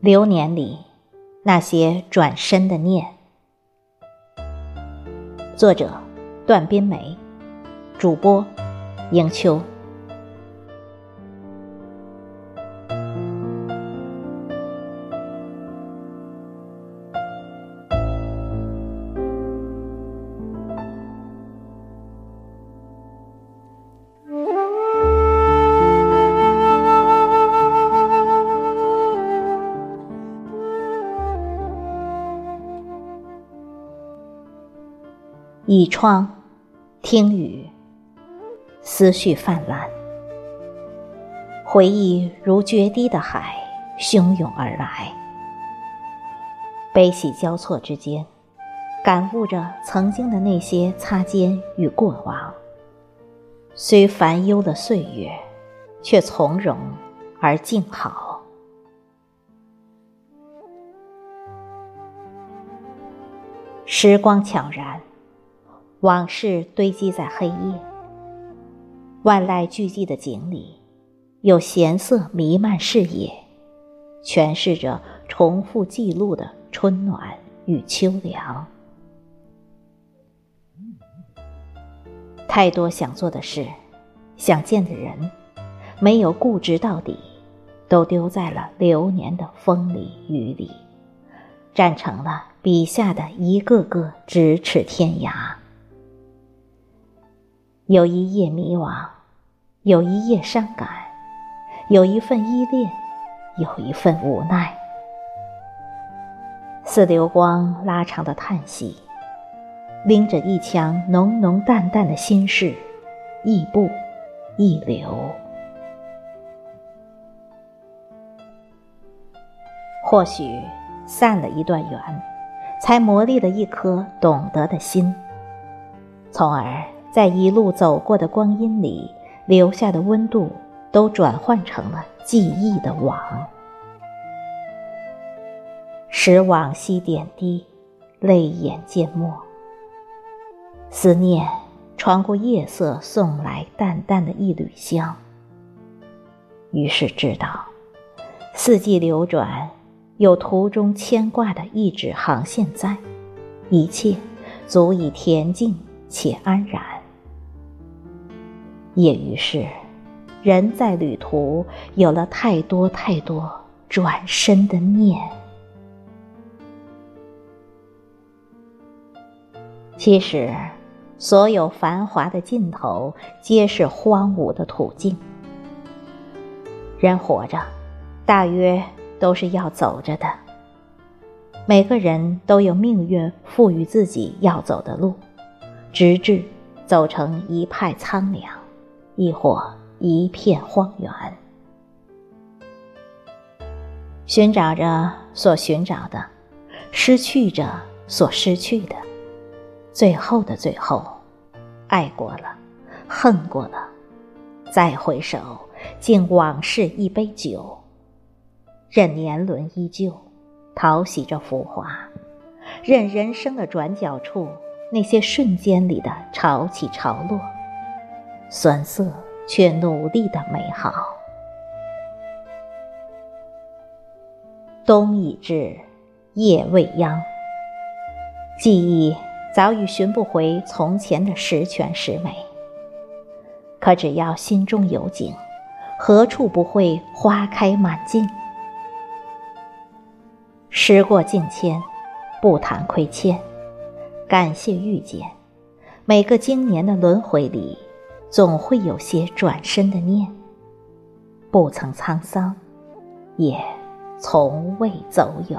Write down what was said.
流年里那些转身的念。作者：段边梅，主播：迎秋。倚窗，听雨，思绪泛滥，回忆如决堤的海，汹涌而来。悲喜交错之间，感悟着曾经的那些擦肩与过往。虽烦忧的岁月，却从容而静好。时光悄然。往事堆积在黑夜，万籁俱寂的井里，有闲色弥漫视野，诠释着重复记录的春暖与秋凉。太多想做的事，想见的人，没有固执到底，都丢在了流年的风里雨里，站成了笔下的一个个咫尺天涯。有一夜迷惘，有一夜伤感，有一份依恋，有一份无奈。似流光拉长的叹息，拎着一腔浓浓淡淡的心事，亦步亦流。或许散了一段缘，才磨砺了一颗懂得的心，从而。在一路走过的光阴里，留下的温度都转换成了记忆的网，使往昔点滴，泪眼渐没。思念穿过夜色，送来淡淡的一缕香。于是知道，四季流转，有途中牵挂的一纸航线在，一切足以恬静且安然。也于是，人在旅途有了太多太多转身的念。其实，所有繁华的尽头，皆是荒芜的土径。人活着，大约都是要走着的。每个人都有命运赋予自己要走的路，直至走成一派苍凉。亦或一片荒原，寻找着所寻找的，失去着所失去的，最后的最后，爱过了，恨过了，再回首，敬往事一杯酒，任年轮依旧，淘洗着浮华，任人生的转角处，那些瞬间里的潮起潮落。酸涩却努力的美好。冬已至，夜未央。记忆早已寻不回从前的十全十美。可只要心中有景，何处不会花开满径？时过境迁，不谈亏欠，感谢遇见。每个经年的轮回里。总会有些转身的念，不曾沧桑，也从未走远。